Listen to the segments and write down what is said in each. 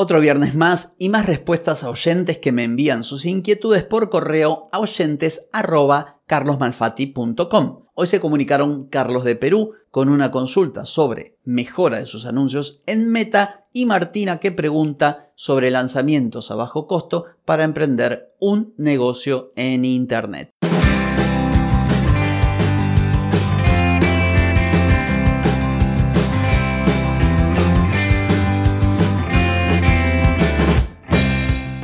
Otro viernes más y más respuestas a oyentes que me envían sus inquietudes por correo a oyentes@carlosmalfatti.com. Hoy se comunicaron Carlos de Perú con una consulta sobre mejora de sus anuncios en Meta y Martina que pregunta sobre lanzamientos a bajo costo para emprender un negocio en Internet.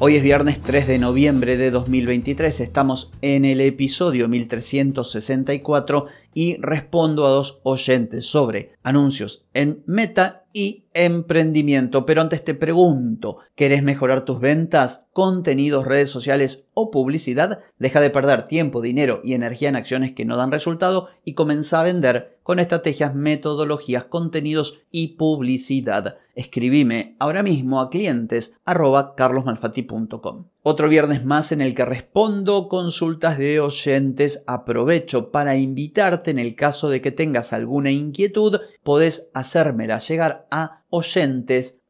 Hoy es viernes 3 de noviembre de 2023, estamos en el episodio 1364 y respondo a dos oyentes sobre anuncios en Meta y emprendimiento. Pero antes te pregunto, ¿querés mejorar tus ventas, contenidos, redes sociales o publicidad? Deja de perder tiempo, dinero y energía en acciones que no dan resultado y comienza a vender con estrategias, metodologías, contenidos y publicidad. Escribime ahora mismo a clientes arroba carlosmalfati.com. Otro viernes más en el que respondo consultas de oyentes. Aprovecho para invitarte en el caso de que tengas alguna inquietud, podés hacérmela llegar a oyentes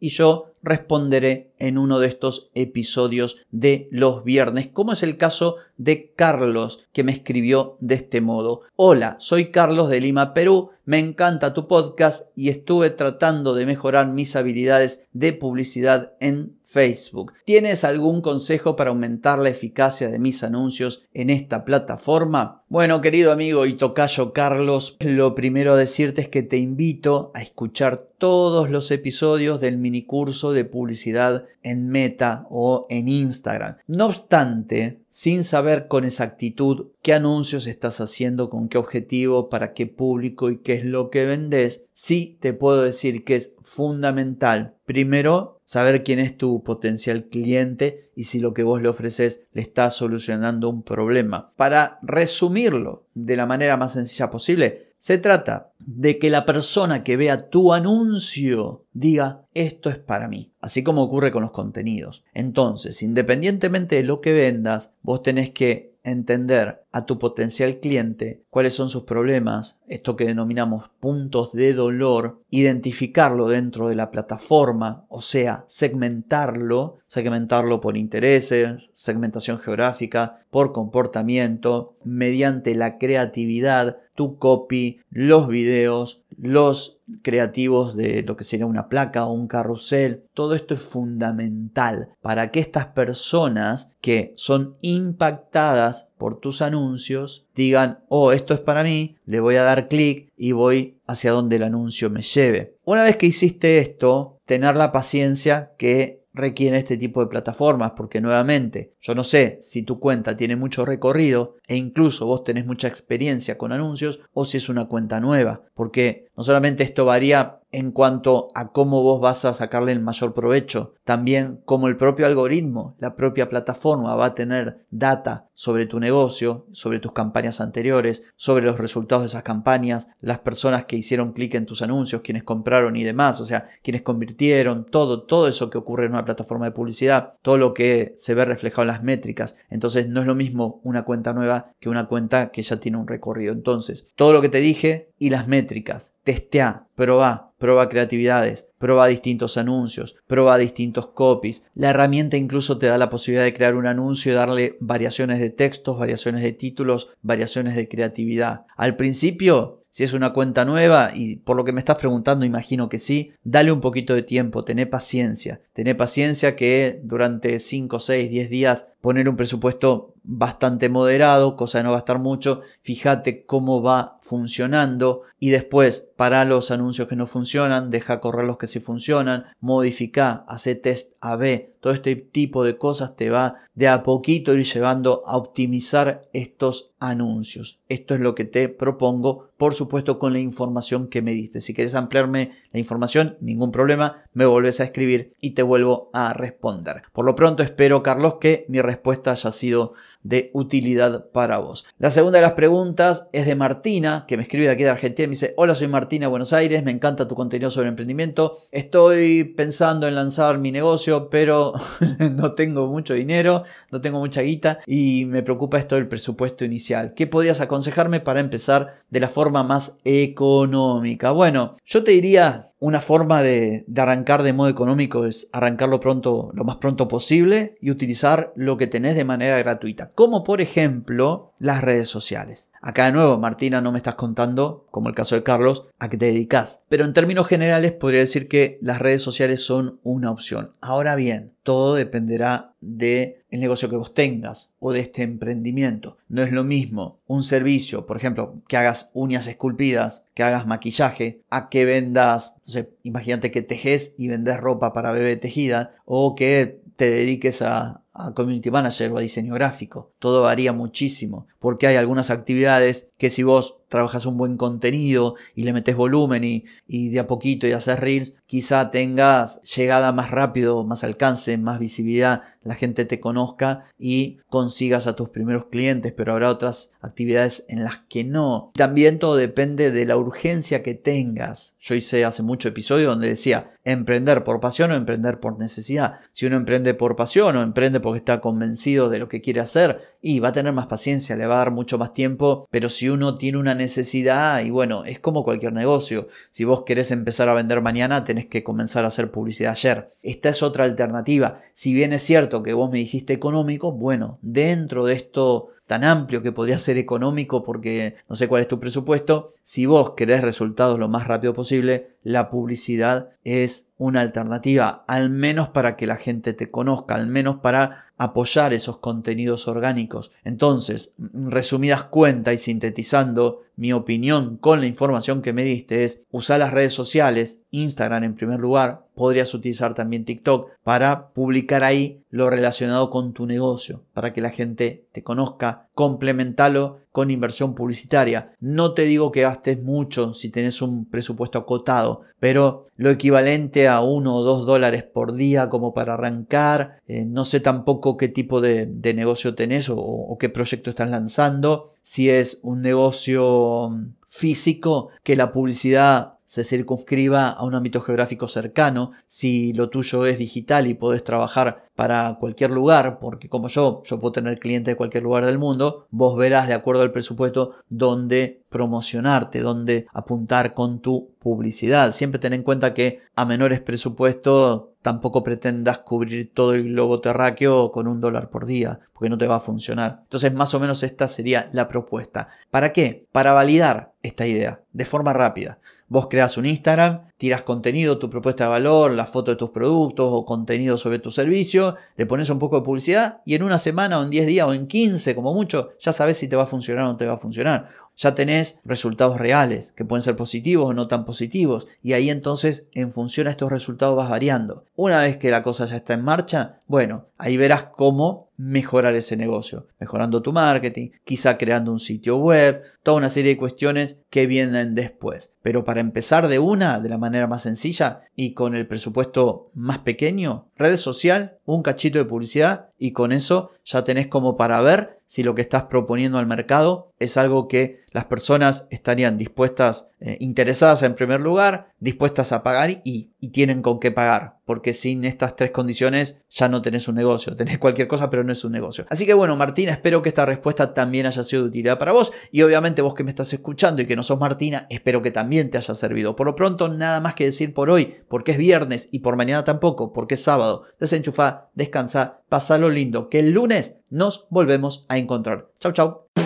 y yo responderé en uno de estos episodios de los viernes, como es el caso de Carlos, que me escribió de este modo. Hola, soy Carlos de Lima, Perú, me encanta tu podcast y estuve tratando de mejorar mis habilidades de publicidad en Facebook. ¿Tienes algún consejo para aumentar la eficacia de mis anuncios en esta plataforma? Bueno, querido amigo y tocayo Carlos, lo primero a decirte es que te invito a escuchar todos los episodios del minicurso de publicidad en Meta o en Instagram. No obstante, sin saber con exactitud qué anuncios estás haciendo, con qué objetivo, para qué público y qué es lo que vendes, sí te puedo decir que es fundamental. Primero, saber quién es tu potencial cliente y si lo que vos le ofreces le está solucionando un problema. Para resumirlo de la manera más sencilla posible, se trata de que la persona que vea tu anuncio diga esto es para mí, así como ocurre con los contenidos. Entonces, independientemente de lo que vendas, vos tenés que entender a tu potencial cliente cuáles son sus problemas, esto que denominamos puntos de dolor, identificarlo dentro de la plataforma, o sea, segmentarlo, segmentarlo por intereses, segmentación geográfica, por comportamiento, mediante la creatividad, tu copy, los videos, los creativos de lo que sería una placa o un carrusel. Todo esto es fundamental para que estas personas que son impactadas por tus anuncios digan, oh, esto es para mí, le voy a dar clic y voy hacia donde el anuncio me lleve. Una vez que hiciste esto, tener la paciencia que requiere este tipo de plataformas, porque nuevamente, yo no sé si tu cuenta tiene mucho recorrido e incluso vos tenés mucha experiencia con anuncios o si es una cuenta nueva, porque no solamente esto varía en cuanto a cómo vos vas a sacarle el mayor provecho, también como el propio algoritmo, la propia plataforma va a tener data sobre tu negocio, sobre tus campañas anteriores, sobre los resultados de esas campañas, las personas que hicieron clic en tus anuncios, quienes compraron y demás, o sea, quienes convirtieron, todo, todo eso que ocurre en una plataforma de publicidad, todo lo que se ve reflejado en las métricas. Entonces no es lo mismo una cuenta nueva que una cuenta que ya tiene un recorrido. Entonces, todo lo que te dije y las métricas, testea, proba, prueba creatividades, prueba distintos anuncios, prueba distintos copies. La herramienta incluso te da la posibilidad de crear un anuncio y darle variaciones de textos, variaciones de títulos, variaciones de creatividad. Al principio si es una cuenta nueva y por lo que me estás preguntando imagino que sí, dale un poquito de tiempo, tené paciencia. Tené paciencia que durante 5, 6, 10 días poner un presupuesto bastante moderado, cosa de no gastar mucho, fíjate cómo va funcionando y después para los anuncios que no funcionan, deja correr los que sí funcionan, modifica, hace test AB, todo este tipo de cosas te va de a poquito ir llevando a optimizar estos anuncios. Esto es lo que te propongo, por supuesto con la información que me diste. Si quieres ampliarme la información, ningún problema, me vuelves a escribir y te vuelvo a responder. Por lo pronto espero, Carlos, que mi respuesta haya sido de utilidad para vos. La segunda de las preguntas es de Martina, que me escribe de aquí de Argentina. Me dice, hola, soy Martina, Buenos Aires, me encanta tu contenido sobre emprendimiento. Estoy pensando en lanzar mi negocio, pero no tengo mucho dinero, no tengo mucha guita y me preocupa esto del presupuesto inicial. ¿Qué podrías aconsejarme para empezar de la forma más económica? Bueno, yo te diría una forma de, arrancar de modo económico es arrancarlo pronto, lo más pronto posible y utilizar lo que tenés de manera gratuita, como por ejemplo las redes sociales. Acá de nuevo, Martina, no me estás contando, como el caso de Carlos, a qué te dedicas. Pero en términos generales podría decir que las redes sociales son una opción. Ahora bien, todo dependerá del el negocio que vos tengas o de este emprendimiento. No es lo mismo un servicio, por ejemplo, que hagas uñas esculpidas, que hagas maquillaje, a que vendas, no sé, imagínate que tejes y vendes ropa para bebé tejida o que te dediques a, a community manager o a diseño gráfico. Todo varía muchísimo porque hay algunas actividades que si vos trabajas un buen contenido y le metes volumen y, y, de a poquito y haces reels, quizá tengas llegada más rápido, más alcance, más visibilidad, la gente te conozca y consigas a tus primeros clientes, pero habrá otras actividades en las que no. También todo depende de la urgencia que tengas. Yo hice hace mucho episodio donde decía emprender por pasión o emprender por necesidad. Si uno emprende por pasión o emprende porque está convencido de lo que quiere hacer y va a tener más paciencia, le va a dar mucho más tiempo, pero si uno tiene una necesidad y bueno, es como cualquier negocio. Si vos querés empezar a vender mañana, tenés que comenzar a hacer publicidad ayer. Esta es otra alternativa. Si bien es cierto que vos me dijiste económico, bueno, dentro de esto tan amplio que podría ser económico porque no sé cuál es tu presupuesto, si vos querés resultados lo más rápido posible, la publicidad es una alternativa, al menos para que la gente te conozca, al menos para apoyar esos contenidos orgánicos. Entonces, resumidas cuentas y sintetizando mi opinión con la información que me diste es usar las redes sociales, Instagram en primer lugar, podrías utilizar también TikTok para publicar ahí lo relacionado con tu negocio, para que la gente te conozca, complementalo con inversión publicitaria. No te digo que gastes mucho si tenés un presupuesto acotado, pero lo equivalente a uno o dos dólares por día como para arrancar. Eh, no sé tampoco qué tipo de, negocio tenés o, o qué proyecto estás lanzando. Si es un negocio mm, físico, que la publicidad se circunscriba a un ámbito geográfico cercano, si lo tuyo es digital y podés trabajar para cualquier lugar, porque como yo, yo puedo tener clientes de cualquier lugar del mundo, vos verás de acuerdo al presupuesto dónde promocionarte, dónde apuntar con tu publicidad. Siempre ten en cuenta que a menores presupuestos tampoco pretendas cubrir todo el globo terráqueo con un dólar por día, porque no te va a funcionar. Entonces, más o menos esta sería la propuesta. ¿Para qué? Para validar esta idea de forma rápida. Vos creas un Instagram, tiras contenido, tu propuesta de valor, la foto de tus productos o contenido sobre tu servicio, le pones un poco de publicidad y en una semana o en 10 días o en 15 como mucho, ya sabes si te va a funcionar o no te va a funcionar ya tenés resultados reales, que pueden ser positivos o no tan positivos, y ahí entonces en función a estos resultados vas variando. Una vez que la cosa ya está en marcha, bueno, ahí verás cómo mejorar ese negocio, mejorando tu marketing, quizá creando un sitio web, toda una serie de cuestiones que vienen después. Pero para empezar de una, de la manera más sencilla y con el presupuesto más pequeño, red social, un cachito de publicidad y con eso ya tenés como para ver si lo que estás proponiendo al mercado es algo que las personas estarían dispuestas, eh, interesadas en primer lugar, dispuestas a pagar y, y, tienen con qué pagar. Porque sin estas tres condiciones ya no tenés un negocio. Tenés cualquier cosa, pero no es un negocio. Así que bueno, Martina, espero que esta respuesta también haya sido de utilidad para vos. Y obviamente vos que me estás escuchando y que no sos Martina, espero que también te haya servido. Por lo pronto, nada más que decir por hoy, porque es viernes y por mañana tampoco, porque es sábado. Desenchufa, descansa, lo lindo, que el lunes nos volvemos a encontrar. Chau, chau.